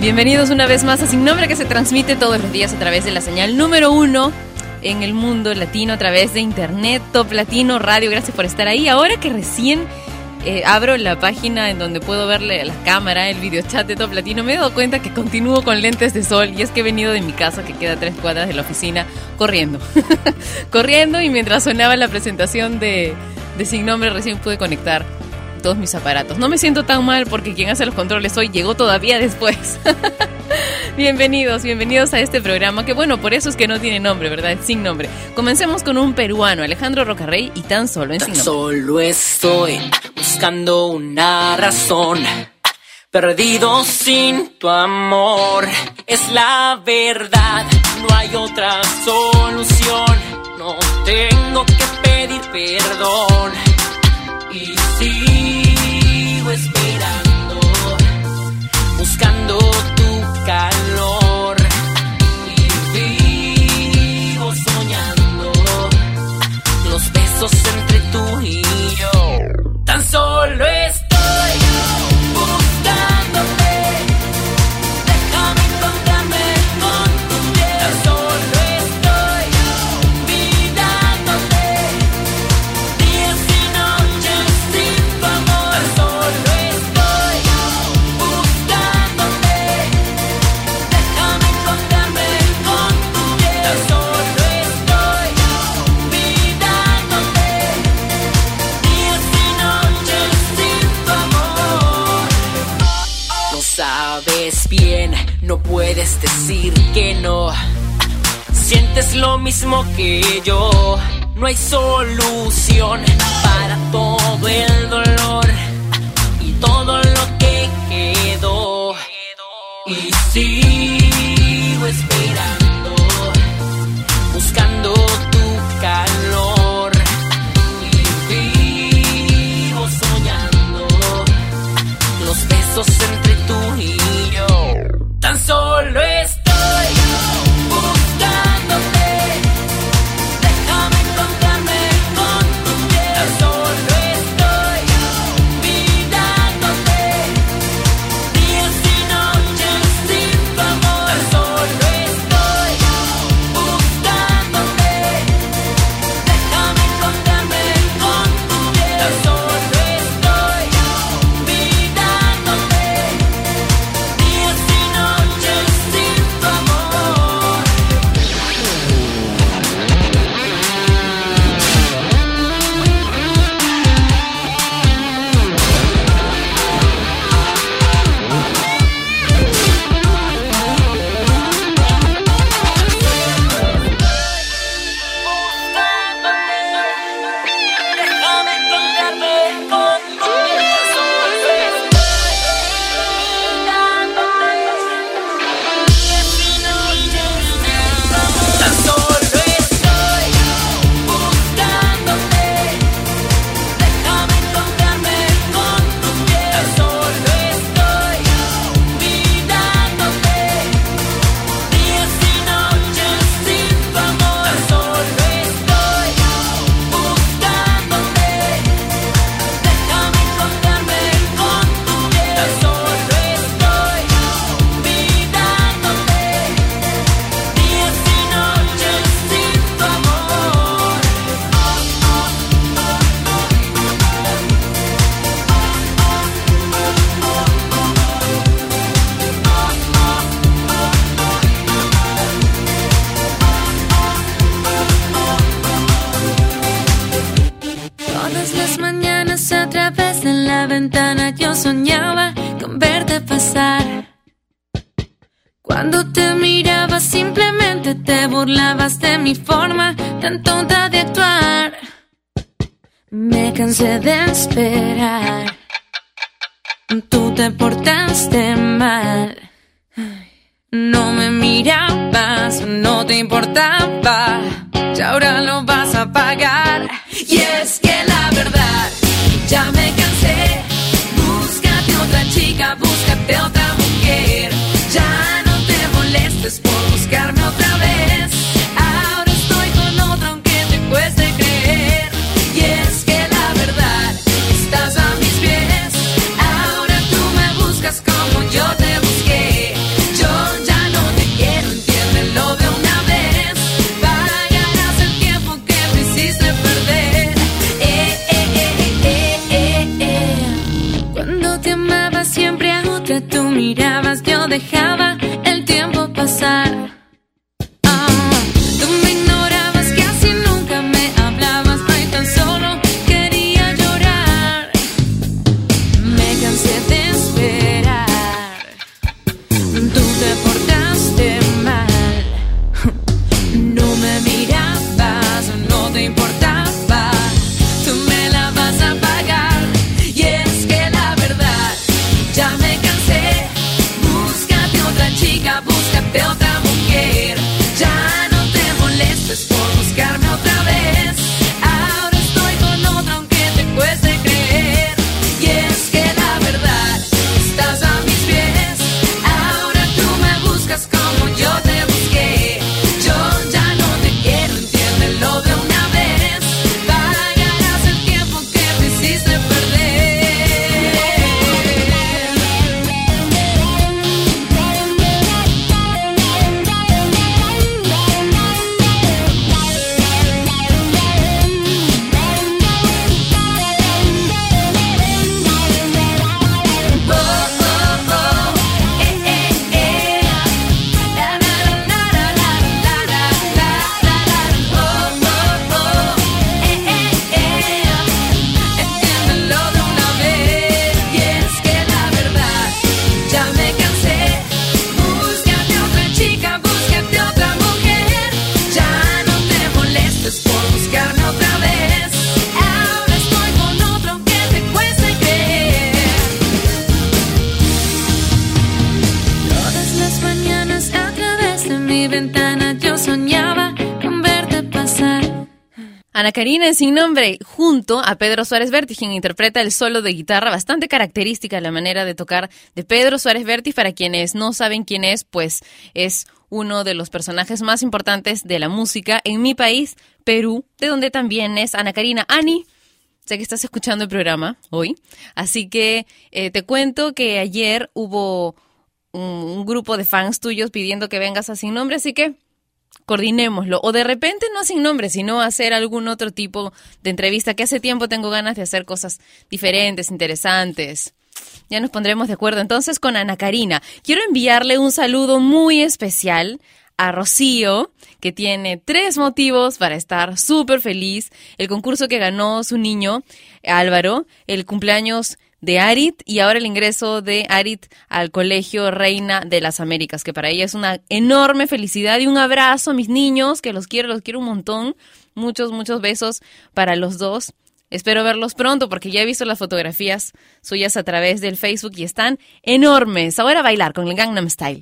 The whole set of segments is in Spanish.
Bienvenidos una vez más a Sin Nombre que se transmite todos los días a través de la señal número uno en el mundo latino a través de internet, Top Latino Radio. Gracias por estar ahí. Ahora que recién eh, abro la página en donde puedo verle la cámara el videochat de Top Latino, me he dado cuenta que continúo con lentes de sol y es que he venido de mi casa, que queda a tres cuadras de la oficina, corriendo. corriendo y mientras sonaba la presentación de, de Sin Nombre recién pude conectar todos mis aparatos. No me siento tan mal porque quien hace los controles hoy llegó todavía después. bienvenidos, bienvenidos a este programa que bueno, por eso es que no tiene nombre, ¿verdad? Sin nombre. Comencemos con un peruano, Alejandro Rocarrey, y tan solo en Tan Sin Nombre. solo estoy buscando una razón. Perdido sin tu amor, es la verdad, no hay otra solución. No tengo que pedir perdón y sigo que yo. No hay solución para todo el dolor actuar. Me cansé Ana Karina Sin Nombre, junto a Pedro Suárez Vértiz, quien interpreta el solo de guitarra, bastante característica la manera de tocar de Pedro Suárez Vértiz. Para quienes no saben quién es, pues es uno de los personajes más importantes de la música en mi país, Perú, de donde también es Ana Karina. Ani, sé que estás escuchando el programa hoy, así que eh, te cuento que ayer hubo un, un grupo de fans tuyos pidiendo que vengas a Sin Nombre, así que coordinémoslo. O de repente no sin nombre, sino hacer algún otro tipo de entrevista, que hace tiempo tengo ganas de hacer cosas diferentes, interesantes. Ya nos pondremos de acuerdo entonces con Ana Karina. Quiero enviarle un saludo muy especial a Rocío, que tiene tres motivos para estar súper feliz. El concurso que ganó su niño, Álvaro, el cumpleaños de Arit y ahora el ingreso de Arit al Colegio Reina de las Américas, que para ella es una enorme felicidad y un abrazo a mis niños, que los quiero, los quiero un montón. Muchos, muchos besos para los dos. Espero verlos pronto porque ya he visto las fotografías suyas a través del Facebook y están enormes. Ahora a bailar con el Gangnam Style.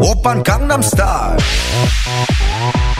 Open Gangnam Style.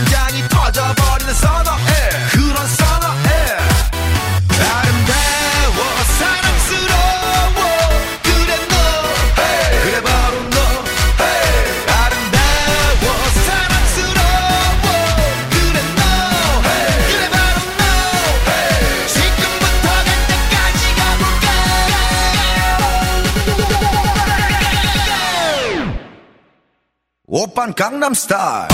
심장이 터져버리는 선어해 그런 선어해 아름다워 사랑스러워 그래 너 hey. 그래 바로 너 hey. 아름다워 사랑스러워 그래 너 hey. 그래 바로 너. 지금부터 갈 때까지 가볼까 오빤 강남스타일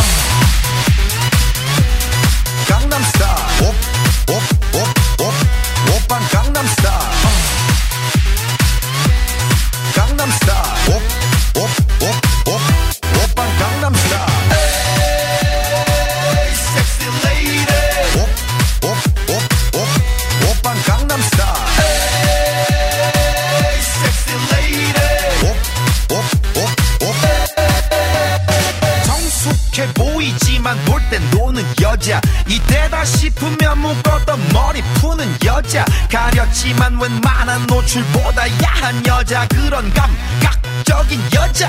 I'm stuck 같지만 웬만한 노출보다 야한 여자 그런 감각적인 여자.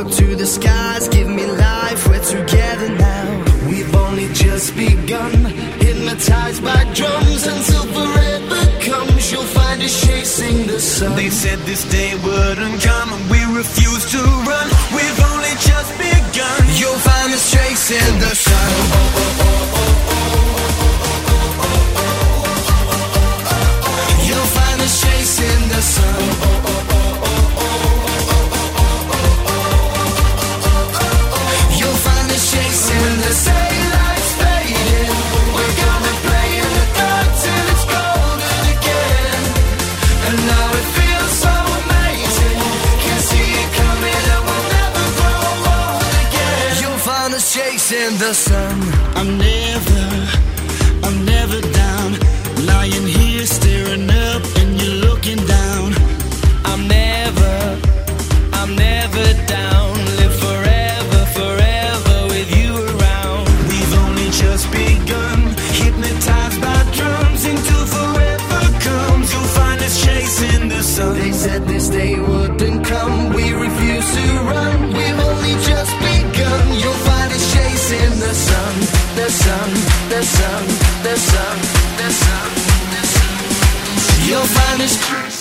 Look to the skies, give me life, we're together now. We've only just begun, hypnotized by drums until forever comes. You'll find us chasing the sun. They said this day wouldn't come, and we refuse to run. We've only just begun, you'll find us chasing the sun. Oh, oh, oh, you'll find us chasing the sun. the sun. I'm never, I'm never down. sun, the sun, the sun, the sun. You'll find this.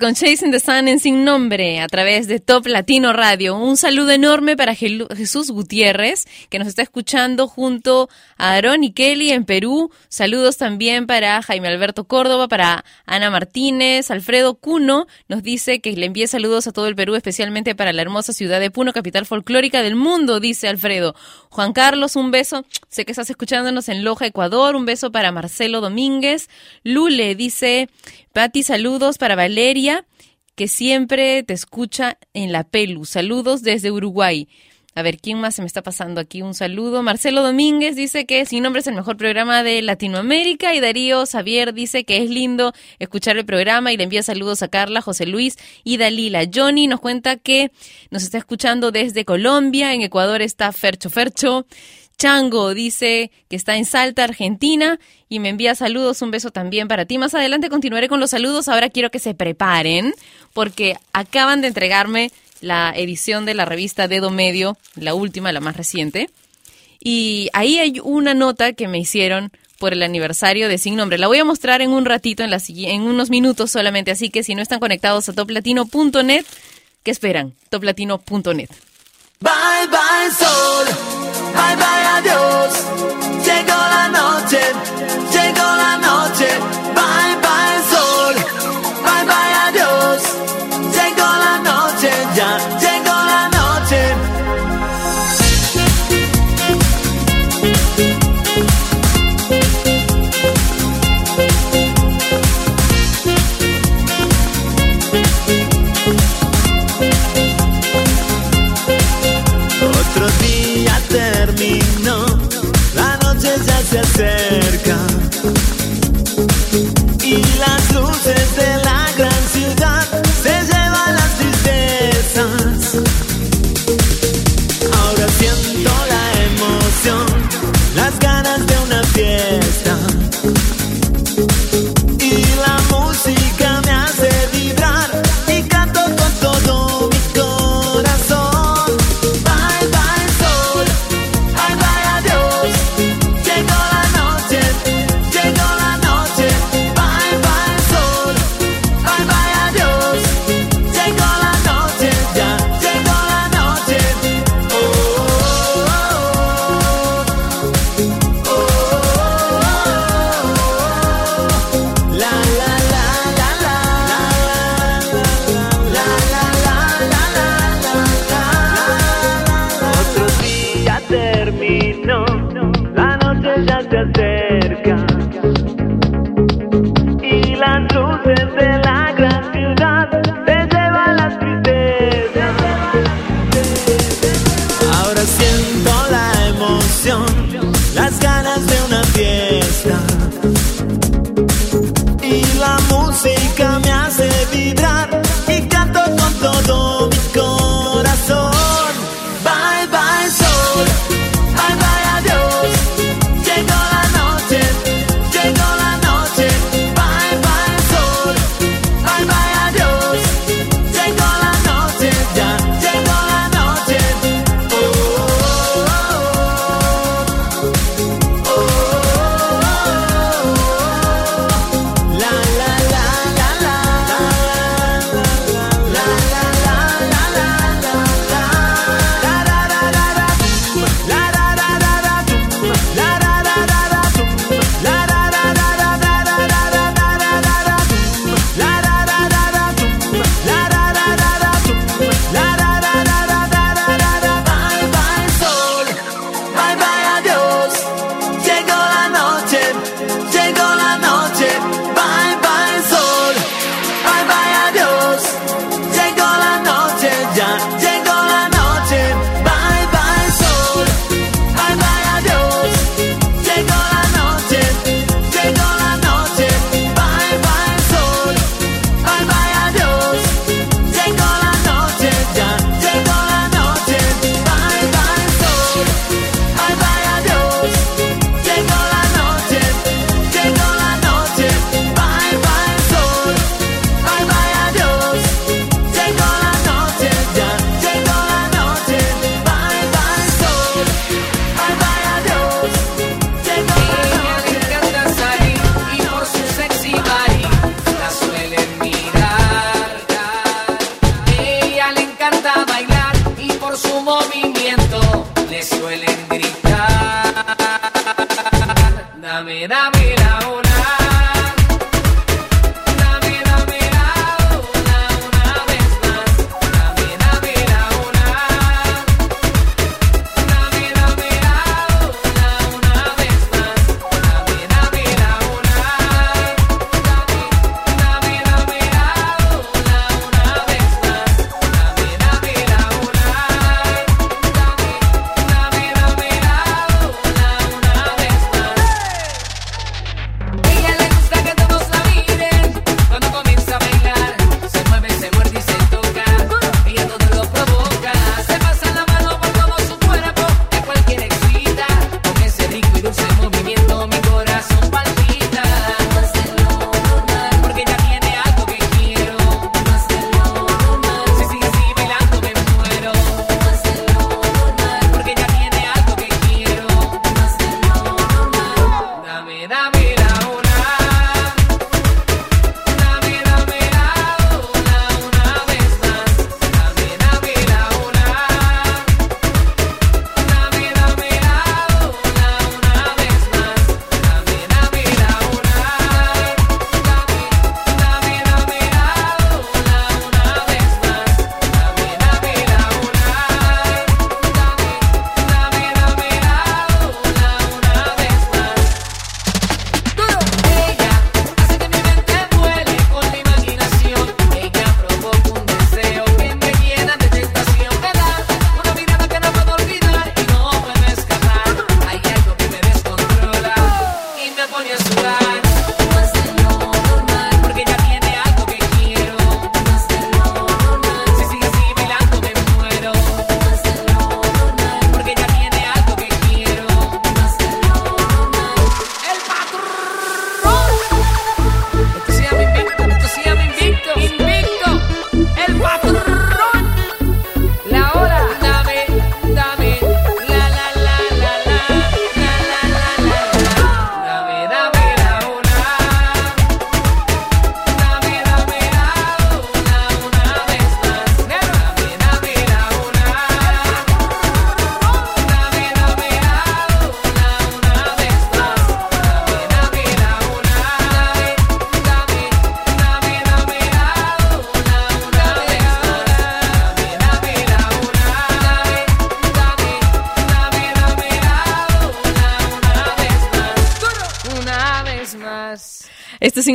Con Chasing the Sun en Sin Nombre a través de Top Latino Radio. Un saludo enorme para Jesús Gutiérrez, que nos está escuchando junto a Aaron y Kelly en Perú. Saludos también para Jaime Alberto Córdoba, para Ana Martínez, Alfredo Cuno. Nos dice que le envíe saludos a todo el Perú, especialmente para la hermosa ciudad de Puno, capital folclórica del mundo, dice Alfredo. Juan Carlos, un beso. Sé que estás escuchándonos en Loja, Ecuador. Un beso para Marcelo Domínguez. Lule dice, Pati, saludos para Valeria, que siempre te escucha en la Pelu. Saludos desde Uruguay. A ver, ¿quién más se me está pasando aquí? Un saludo. Marcelo Domínguez dice que Sin Nombre es el mejor programa de Latinoamérica. Y Darío Xavier dice que es lindo escuchar el programa y le envía saludos a Carla, José Luis y Dalila. Johnny nos cuenta que nos está escuchando desde Colombia. En Ecuador está Fercho Fercho. Chango dice que está en Salta, Argentina, y me envía saludos, un beso también para ti. Más adelante continuaré con los saludos, ahora quiero que se preparen, porque acaban de entregarme la edición de la revista Dedo Medio, la última, la más reciente, y ahí hay una nota que me hicieron por el aniversario de Sin Nombre. La voy a mostrar en un ratito, en, en unos minutos solamente, así que si no están conectados a toplatino.net, ¿qué esperan? toplatino.net. Bye bye sol, bye bye adiós.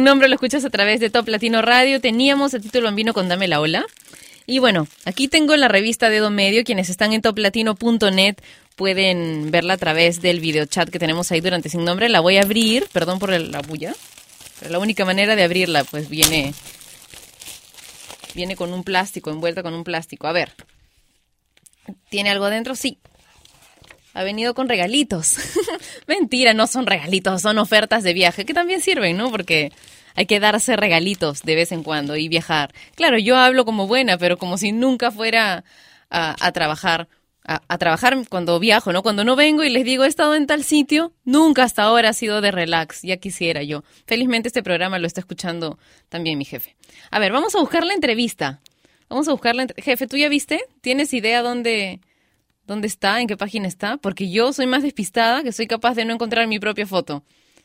Sin nombre lo escuchas a través de Top Latino Radio. Teníamos el título Bambino con Dame la Ola. Y bueno, aquí tengo la revista Dedo Medio. Quienes están en toplatino.net pueden verla a través del videochat que tenemos ahí durante sin nombre. La voy a abrir, perdón por la bulla. Pero la única manera de abrirla, pues viene. Viene con un plástico, envuelta con un plástico. A ver. ¿Tiene algo adentro? Sí. Ha venido con regalitos. Mentira, no son regalitos, son ofertas de viaje que también sirven, ¿no? Porque hay que darse regalitos de vez en cuando y viajar. Claro, yo hablo como buena, pero como si nunca fuera a, trabajar. A, trabajar cuando viajo, ¿no? Cuando no vengo y les digo he estado en tal sitio, nunca hasta ahora ha sido de relax, ya quisiera yo. Felizmente este programa lo está escuchando también mi jefe. A ver, vamos a buscar la entrevista. Vamos a buscar la entre- Jefe, ¿tú ya viste? ¿Tienes idea dónde, ¿Dónde está? ¿En qué página está? Porque yo soy más despistada que soy capaz de no encontrar mi propia foto.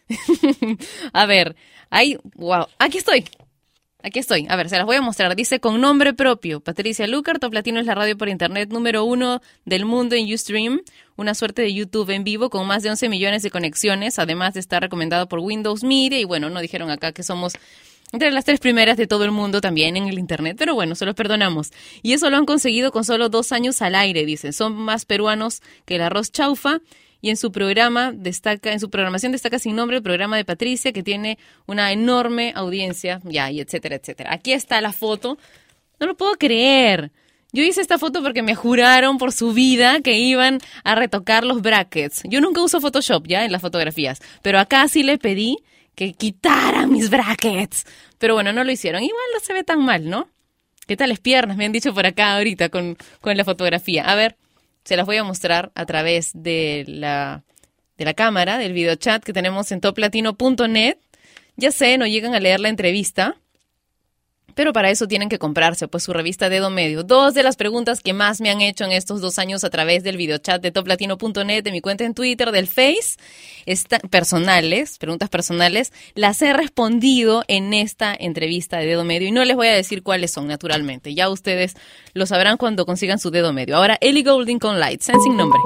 a ver, ahí, wow, aquí estoy. Aquí estoy. A ver, se las voy a mostrar. Dice con nombre propio. Patricia Lucar, Top Latino es la radio por internet número uno del mundo en Ustream. Una suerte de YouTube en vivo con más de 11 millones de conexiones, además de estar recomendado por Windows Media. Y bueno, no dijeron acá que somos entre las tres primeras de todo el mundo también en el Internet, pero bueno, se los perdonamos. Y eso lo han conseguido con solo dos años al aire, dicen. Son más peruanos que el arroz chaufa. Y en su programa destaca, en su programación destaca sin nombre el programa de Patricia, que tiene una enorme audiencia, ya, y etcétera, etcétera. Aquí está la foto. No lo puedo creer. Yo hice esta foto porque me juraron por su vida que iban a retocar los brackets. Yo nunca uso Photoshop ya en las fotografías, pero acá sí le pedí que quitaran mis brackets. Pero bueno, no lo hicieron. Igual no se ve tan mal, ¿no? ¿Qué tales piernas? Me han dicho por acá ahorita con, con la fotografía. A ver, se las voy a mostrar a través de la, de la cámara, del videochat que tenemos en toplatino.net. Ya sé, no llegan a leer la entrevista, pero para eso tienen que comprarse pues su revista Dedo Medio. Dos de las preguntas que más me han hecho en estos dos años a través del videochat de toplatino.net, de mi cuenta en Twitter, del Face, están personales, preguntas personales, las he respondido en esta entrevista de Dedo Medio y no les voy a decir cuáles son, naturalmente. Ya ustedes lo sabrán cuando consigan su Dedo Medio. Ahora, Ellie Golding con Light, Sensing Nombre.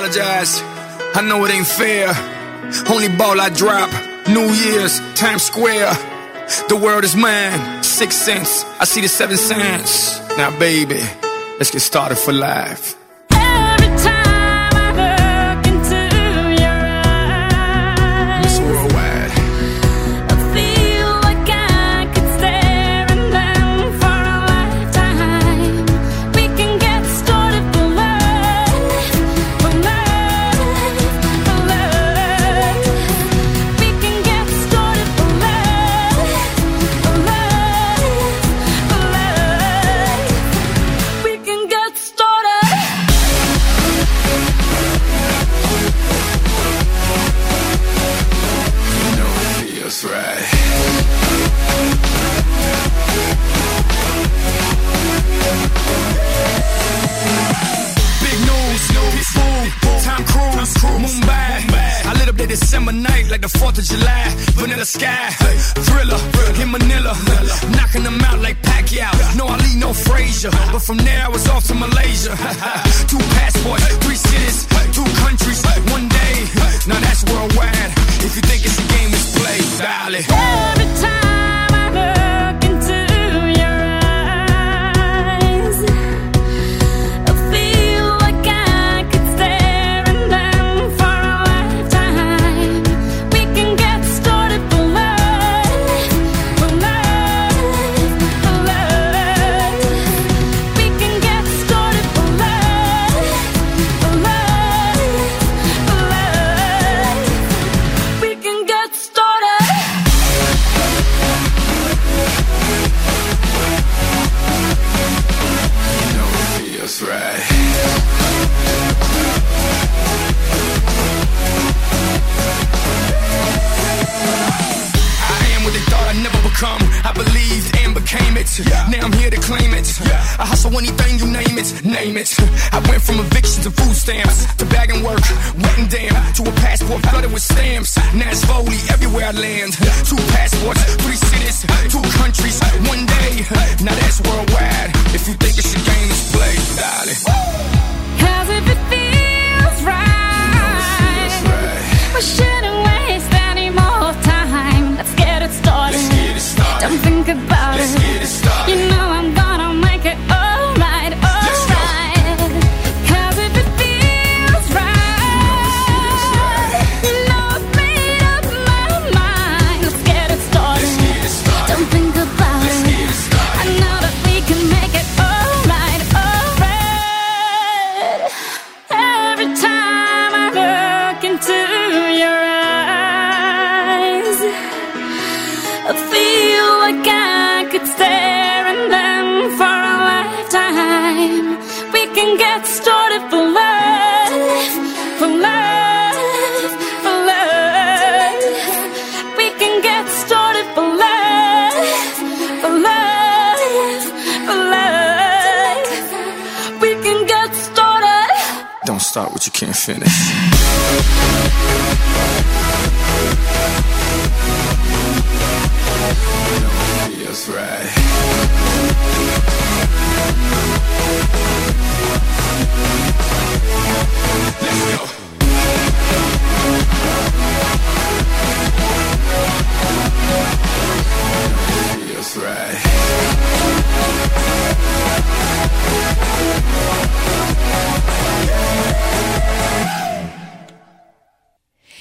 apologize. I know it ain't fair. Only ball I drop. New Year's, Times Square. The world is mine. Six cents. I see the seven cents. Now, baby, let's get started for life. Like the 4th of July. Vanilla sky, thriller, in Manila. Knocking them out like Pacquiao. No Ali, no Frazier. But from there I was off to Malaysia. two passports, three cities, two countries, one day. Now that's worldwide. If you think it's a game, it's play, darling. Every time lifetime. We can get started for life, for life, for life. We can get started for life, for life, for life. We can get started. Don't start what you can't finish. Feels right.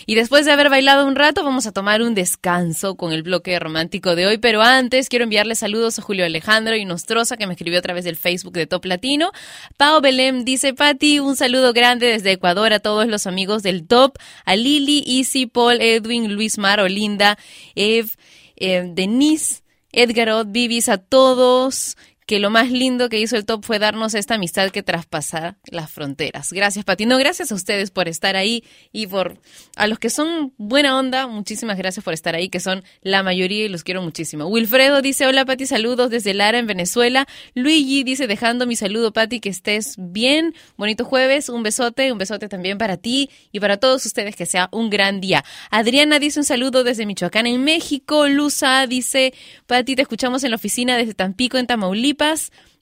Y después de haber bailado un rato, vamos a tomar un descanso con el bloque romántico de hoy. Pero antes, quiero enviarle saludos a Julio Alejandro y Nostrosa, que me escribió a través del Facebook de Top Latino. Pao Belém dice: Pati, un saludo grande desde Ecuador a todos los amigos del Top, a Lili, Easy, Paul, Edwin, Luis Mar, Olinda, Ev, eh, Denise, Edgar Vivis, a todos. Que lo más lindo que hizo el top fue darnos esta amistad que traspasa las fronteras. Gracias, Pati. No, gracias a ustedes por estar ahí y por a los que son buena onda, muchísimas gracias por estar ahí, que son la mayoría y los quiero muchísimo. Wilfredo dice, hola Pati, saludos desde Lara en Venezuela. Luigi dice, dejando mi saludo Pati, que estés bien. Bonito jueves, un besote, un besote también para ti y para todos ustedes, que sea un gran día. Adriana dice un saludo desde Michoacán en México. Luza dice, Pati, te escuchamos en la oficina desde Tampico en Tamaulipas.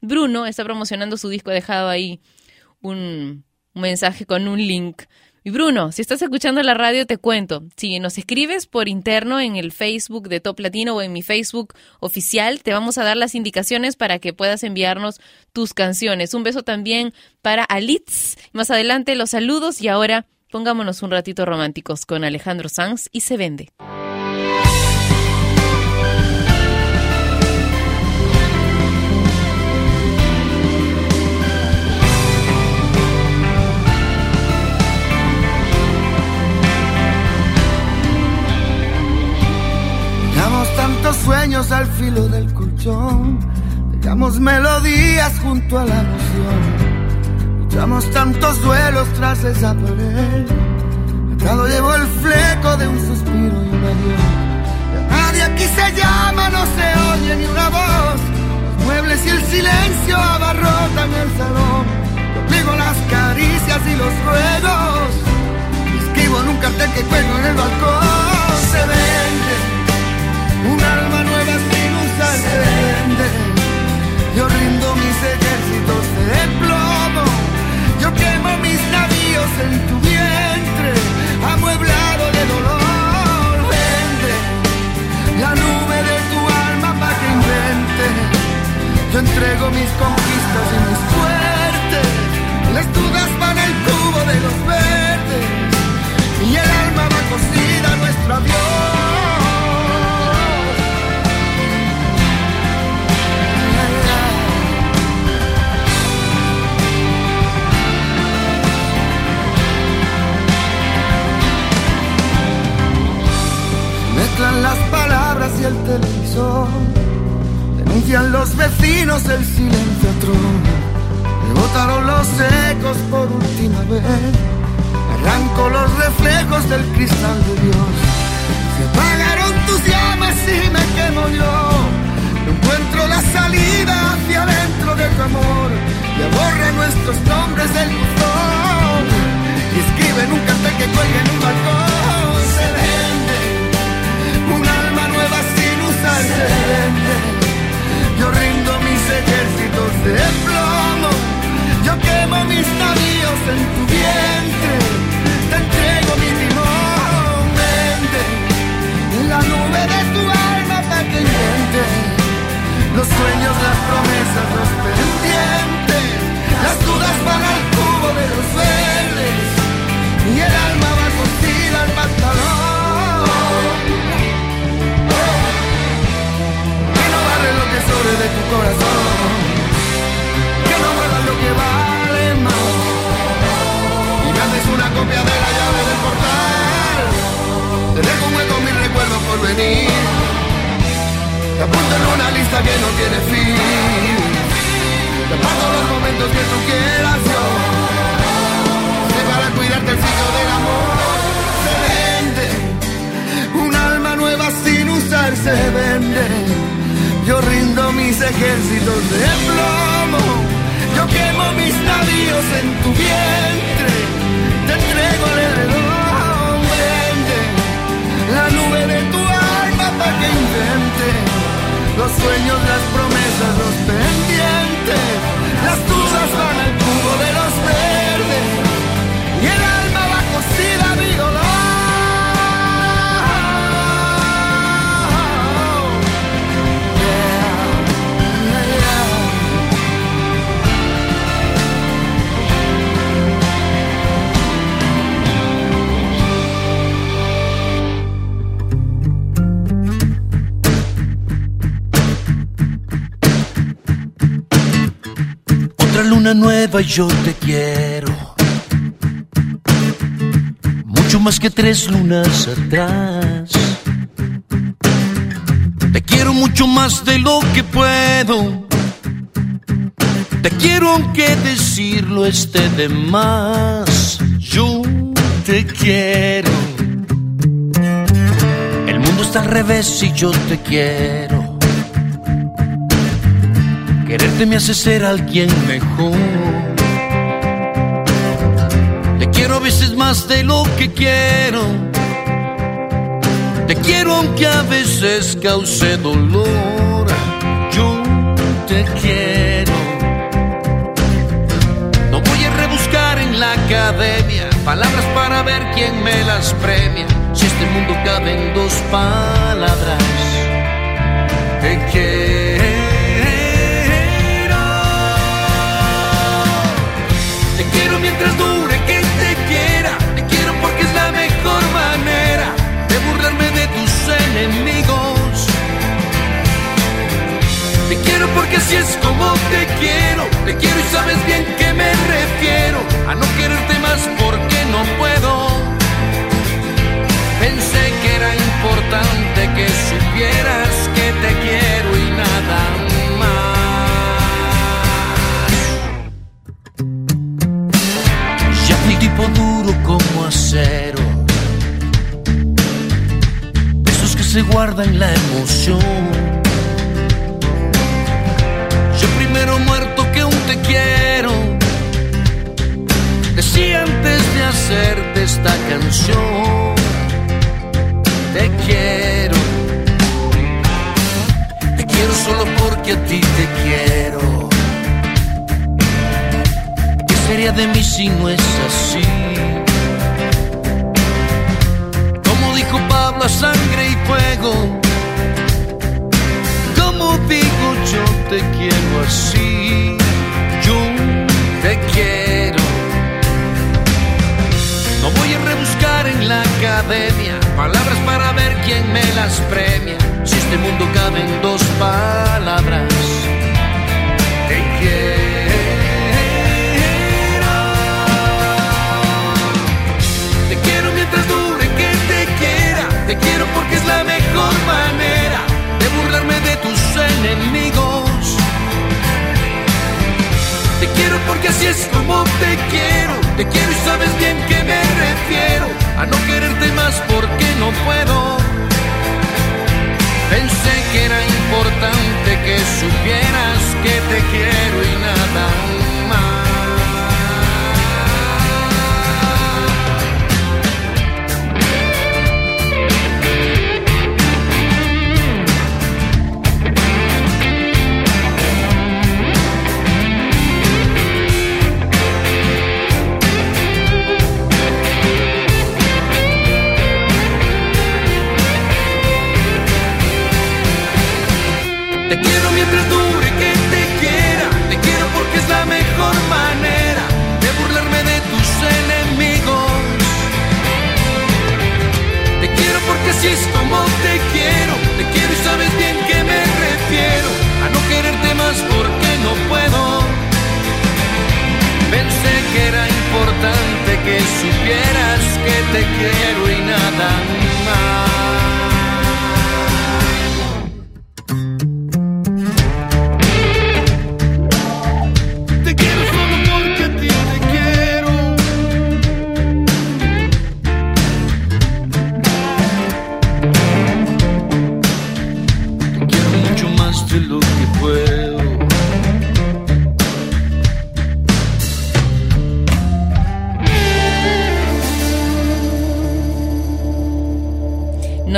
Bruno está promocionando su disco, he dejado ahí un, un mensaje con un link. Y Bruno, si estás escuchando la radio, te cuento. Si nos escribes por interno en el Facebook de Top Latino o en mi Facebook oficial, te vamos a dar las indicaciones para que puedas enviarnos tus canciones. Un beso también para Alitz. Más adelante los saludos y ahora pongámonos un ratito románticos con Alejandro Sanz y se vende. Sueños al filo del colchón, dejamos melodías junto a la emoción, luchamos tantos duelos tras esa pared. Atado llevo el fleco de un suspiro y un adiós. Nadie aquí se llama, no se oye ni una voz. Los muebles y el silencio abarrotan el salón. Yo las caricias y los ruegos. Escribo en un cartel que cuelgo en el balcón. en tu vientre, amueblado de dolor. Vende la nube de tu alma para que invente. Yo entrego mis conquistas y mis fuertes, les dudas van el cubo de los verdes. Mezclan las palabras y el televisor. Denuncian los vecinos el silencio atroz. Me botaron los ecos por última vez. Arranco los reflejos del cristal de Dios. Se apagaron tus llamas y me quemo yo. No encuentro la salida hacia adentro de tu amor. Y borra nuestros nombres del buzón. Y escribe en un cartel que cuelga en un balcón. Yo rindo mis ejércitos de plomo. Yo quemo mis navíos en tu vientre. Te entrego mi timón. Vende la nube de tu alma para que invente. Los sueños, las promesas, los pendientes. Las dudas van al cubo de los verdes. Y el alma va cocida al pantalón. Sobre de tu corazón. Que no muevas lo que vale más. Y me una copia de la llave del portal. Te dejo hueco mis recuerdos por venir. Te apunto en una lista que no tiene fin. Te aparto los momentos que tú quieras yo. Sé para cuidarte el ciclo del amor. Se vende. Un alma nueva sin usar se vende. Yo rindo mis ejércitos de plomo. Yo quemo mis navíos en tu vientre. Te entrego el heredón. Vende la nube de tu alma para que invente. Los sueños, las promesas, los pendientes. Nueva yo te quiero. Mucho más que tres lunas atrás. Te quiero mucho más de lo que puedo. Te quiero aunque decirlo esté de más. Yo te quiero. El mundo está al revés y yo te quiero. Quererte me hace ser alguien mejor. Te quiero a veces más de lo que quiero. Te quiero aunque a veces cause dolor. Yo te quiero. No voy a rebuscar en la academia palabras para ver quién me las premia. Si este mundo cabe en dos palabras. Te quiero. Quiero mientras dure que te quiera. Te quiero porque es la mejor manera de burlarme de tus enemigos. Te quiero porque así es como te quiero. Te quiero y sabes bien que me refiero a no quererte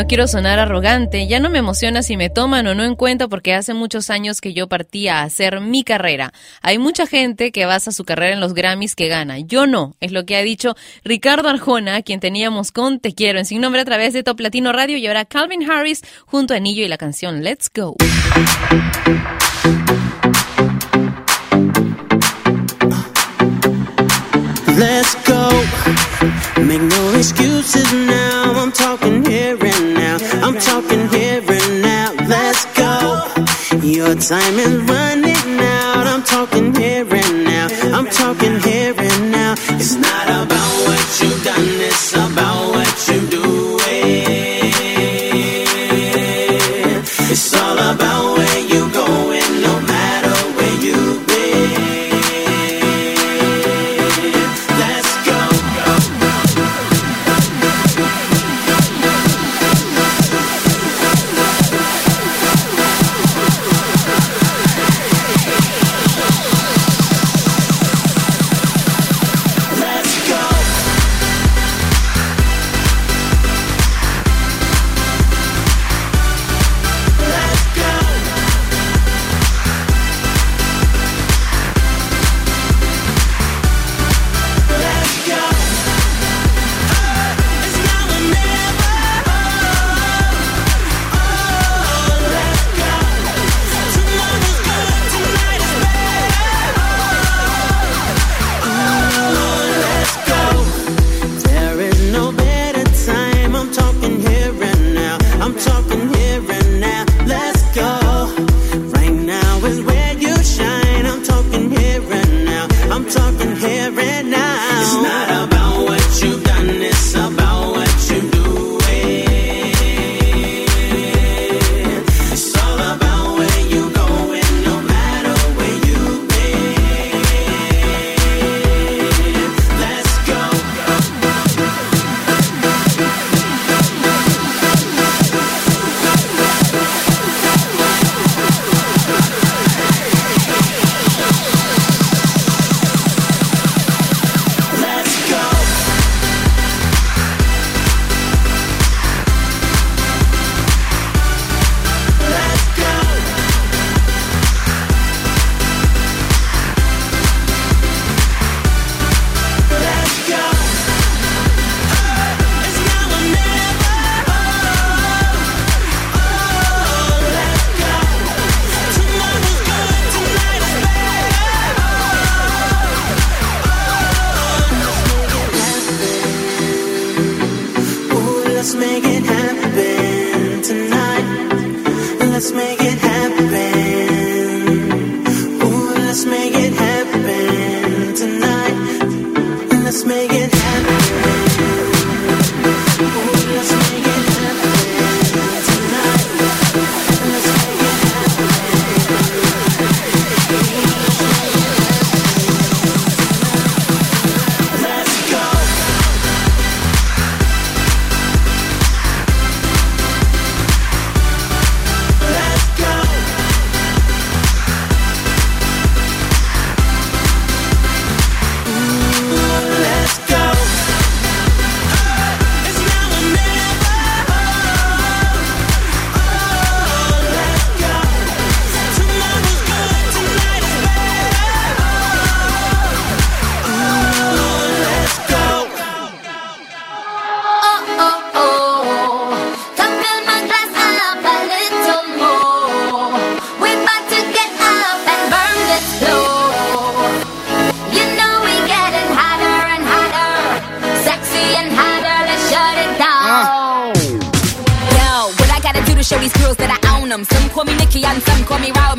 quiero sonar arrogante, ya no me emociona si me toman o no en cuenta porque hace muchos años que yo partí a hacer mi carrera. Hay mucha gente que basa su carrera en los Grammys que gana. Yo no, es lo que ha dicho Ricardo Arjona, quien teníamos con Te Quiero en Sin Nombre a través de Top Latino Radio y ahora Calvin Harris junto a Anillo y la canción Let's Go. Make no excuses now, I'm talking here and now. I'm talking here and now, let's go. Your time is running out, I'm talking here and now. I'm talking here and now. It's not about what you've done, it's about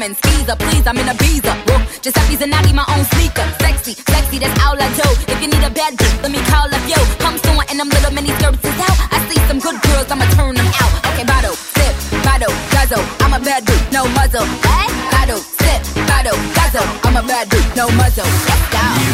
woman. Skeezer, please, I'm in a visa. Whoa, Giuseppe Zanotti, my own sneaker. Sexy, sexy, that's all I do. If you need a bad bitch, let me call up yo. Come soon and them little mini skirts is out. I see some good girls, I'ma turn them out. Okay, bottle, sip, bottle, guzzle. I'm a bad dude, no muzzle. What? Bottle, sip, bottle, guzzle. I'm a bad dude, no muzzle. Let's go.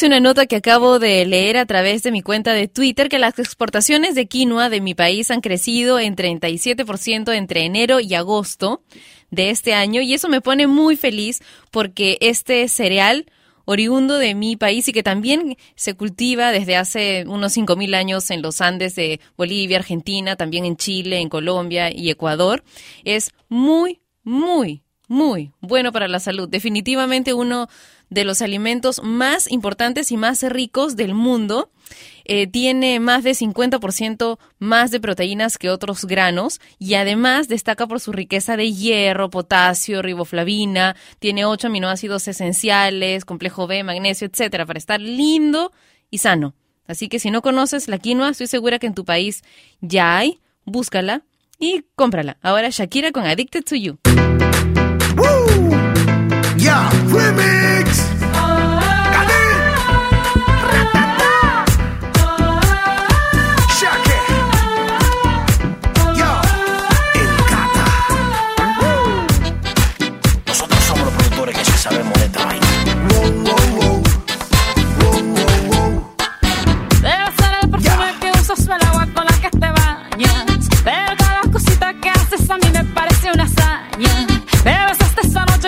Dice una nota que acabo de leer a través de mi cuenta de Twitter que las exportaciones de quinoa de mi país han crecido en 37% entre enero y agosto de este año y eso me pone muy feliz porque este cereal oriundo de mi país y que también se cultiva desde hace unos 5.000 años en los Andes de Bolivia, Argentina, también en Chile, en Colombia y Ecuador, es muy, muy, muy bueno para la salud. Definitivamente uno de los alimentos más importantes y más ricos del mundo. Eh, tiene más de 50% más de proteínas que otros granos y además destaca por su riqueza de hierro, potasio, riboflavina, tiene 8 aminoácidos esenciales, complejo B, magnesio, etcétera, para estar lindo y sano. Así que si no conoces la quinoa, estoy segura que en tu país ya hay, búscala y cómprala. Ahora Shakira con Addicted to You. Remix.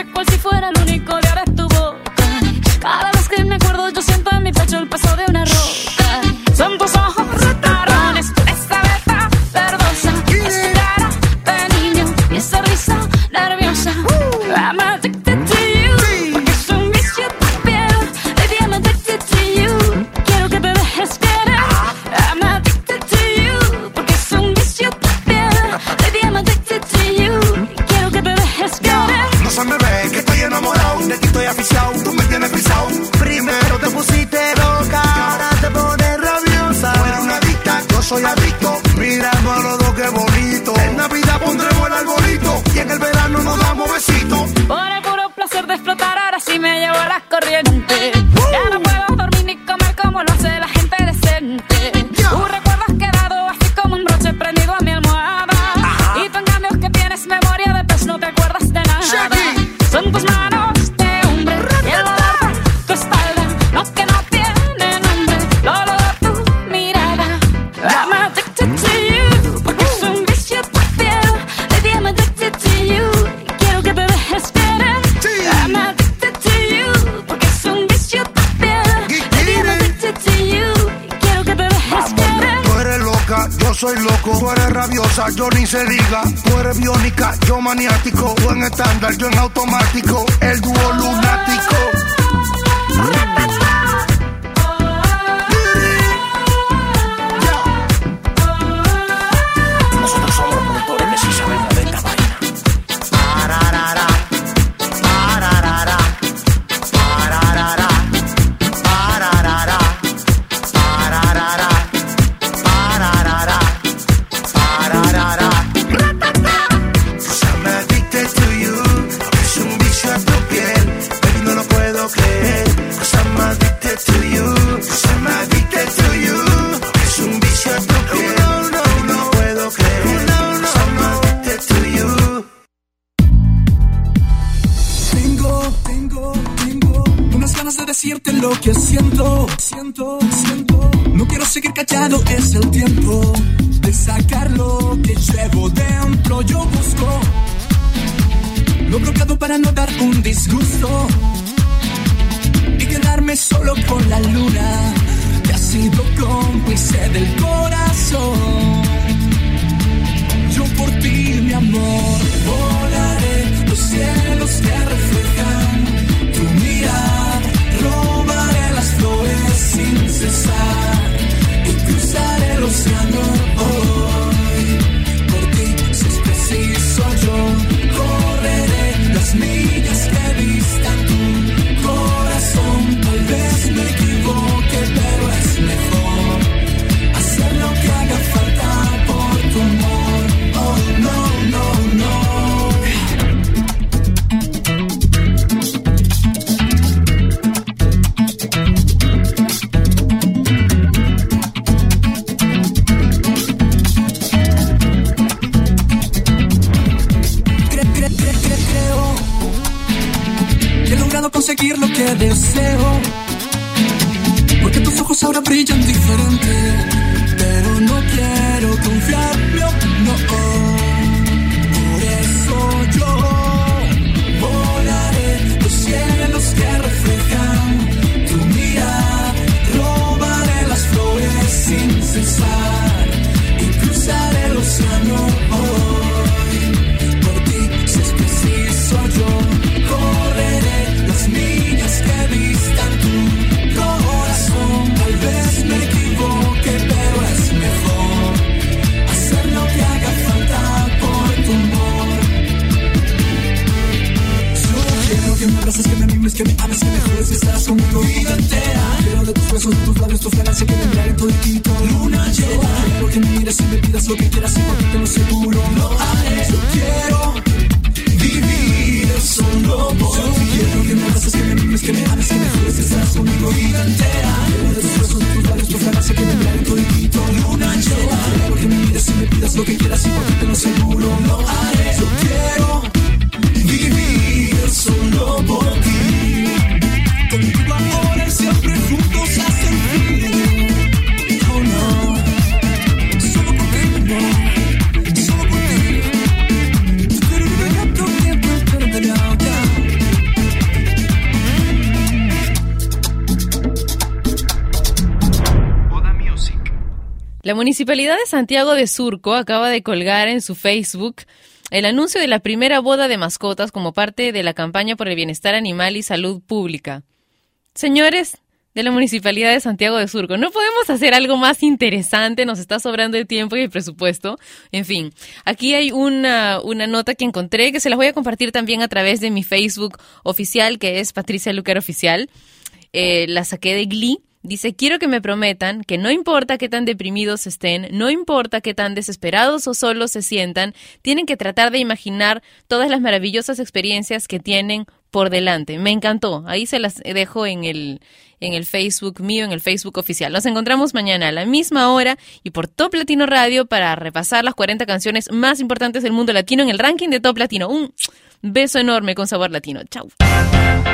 sé cuál si fuera el único de ahora es tu boca. Cada vez que me acuerdo, yo siento en mi pecho el peso de una roca. Son tus ojos retarones, esa beta verdosa, esa cara de niño y esa risa nerviosa. pisao, tú me tienes pisao. Primero te pusiste loca, ahora te pones rabiosa. Tú eres una adicta, yo soy adicto. Mirando a los dos, qué bonito. En Navidad pondremos el arbolito y en el verano nos damos besitos. Por el puro placer de explotar, ahora sí me llevo a las corrientes. cosa yo ni se diga. Tú eres biónica, yo maniático. Tú en estándar, yo en automático. El dúo lunático. Municipalidad de Santiago de Surco acaba de colgar en su Facebook el anuncio de la primera boda de mascotas como parte de la campaña por el bienestar animal y salud pública. Señores de la Municipalidad de Santiago de Surco, no podemos hacer algo más interesante, nos está sobrando el tiempo y el presupuesto. En fin, aquí hay una, una nota que encontré que se las voy a compartir también a través de mi Facebook oficial, que es Patricia Lucar Oficial. Eh, la saqué de Glee Dice, quiero que me prometan que no importa qué tan deprimidos estén, no importa qué tan desesperados o solos se sientan, tienen que tratar de imaginar todas las maravillosas experiencias que tienen por delante. Me encantó. Ahí se las dejo en el, en el Facebook mío, en el Facebook oficial. Nos encontramos mañana a la misma hora y por Top Latino Radio para repasar las 40 canciones más importantes del mundo latino en el ranking de Top Latino. Un beso enorme con sabor latino. Chau.